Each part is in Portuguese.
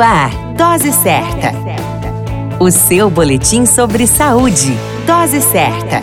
Ar, Dose Certa. O seu boletim sobre saúde. Dose Certa.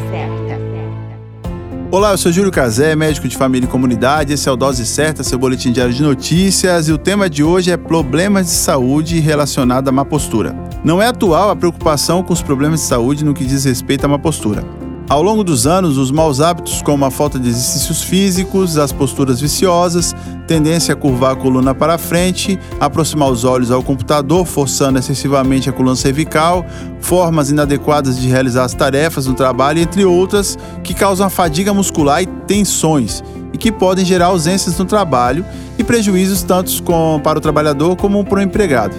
Olá, eu sou Júlio Cazé, médico de família e comunidade. Esse é o Dose Certa, seu boletim diário de notícias. E o tema de hoje é problemas de saúde relacionados à má postura. Não é atual a preocupação com os problemas de saúde no que diz respeito à má postura. Ao longo dos anos, os maus hábitos, como a falta de exercícios físicos, as posturas viciosas, tendência a curvar a coluna para frente, aproximar os olhos ao computador, forçando excessivamente a coluna cervical, formas inadequadas de realizar as tarefas no trabalho, entre outras, que causam fadiga muscular e tensões e que podem gerar ausências no trabalho e prejuízos tanto para o trabalhador como para o empregado.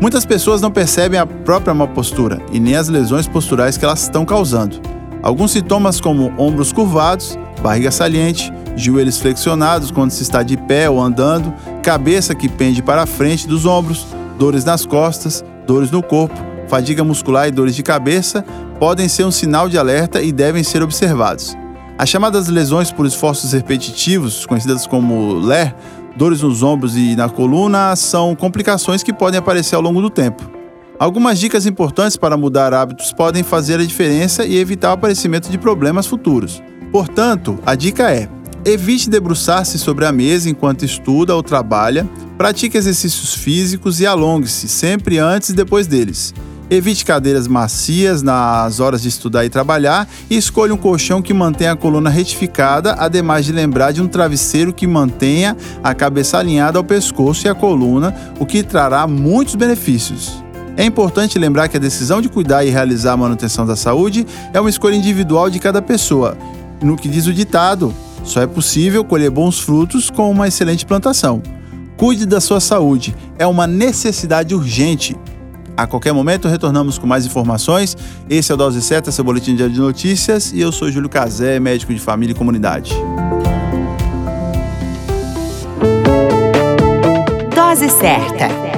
Muitas pessoas não percebem a própria má postura e nem as lesões posturais que elas estão causando. Alguns sintomas, como ombros curvados, barriga saliente, joelhos flexionados quando se está de pé ou andando, cabeça que pende para a frente dos ombros, dores nas costas, dores no corpo, fadiga muscular e dores de cabeça, podem ser um sinal de alerta e devem ser observados. As chamadas lesões por esforços repetitivos, conhecidas como LER, dores nos ombros e na coluna, são complicações que podem aparecer ao longo do tempo. Algumas dicas importantes para mudar hábitos podem fazer a diferença e evitar o aparecimento de problemas futuros. Portanto, a dica é: evite debruçar-se sobre a mesa enquanto estuda ou trabalha, pratique exercícios físicos e alongue-se sempre antes e depois deles. Evite cadeiras macias nas horas de estudar e trabalhar e escolha um colchão que mantenha a coluna retificada, ademais de lembrar de um travesseiro que mantenha a cabeça alinhada ao pescoço e à coluna, o que trará muitos benefícios. É importante lembrar que a decisão de cuidar e realizar a manutenção da saúde é uma escolha individual de cada pessoa. No que diz o ditado, só é possível colher bons frutos com uma excelente plantação. Cuide da sua saúde, é uma necessidade urgente. A qualquer momento retornamos com mais informações. Esse é o Dose Certa, seu boletim de notícias, e eu sou Júlio Cazé, médico de família e comunidade. Dose Certa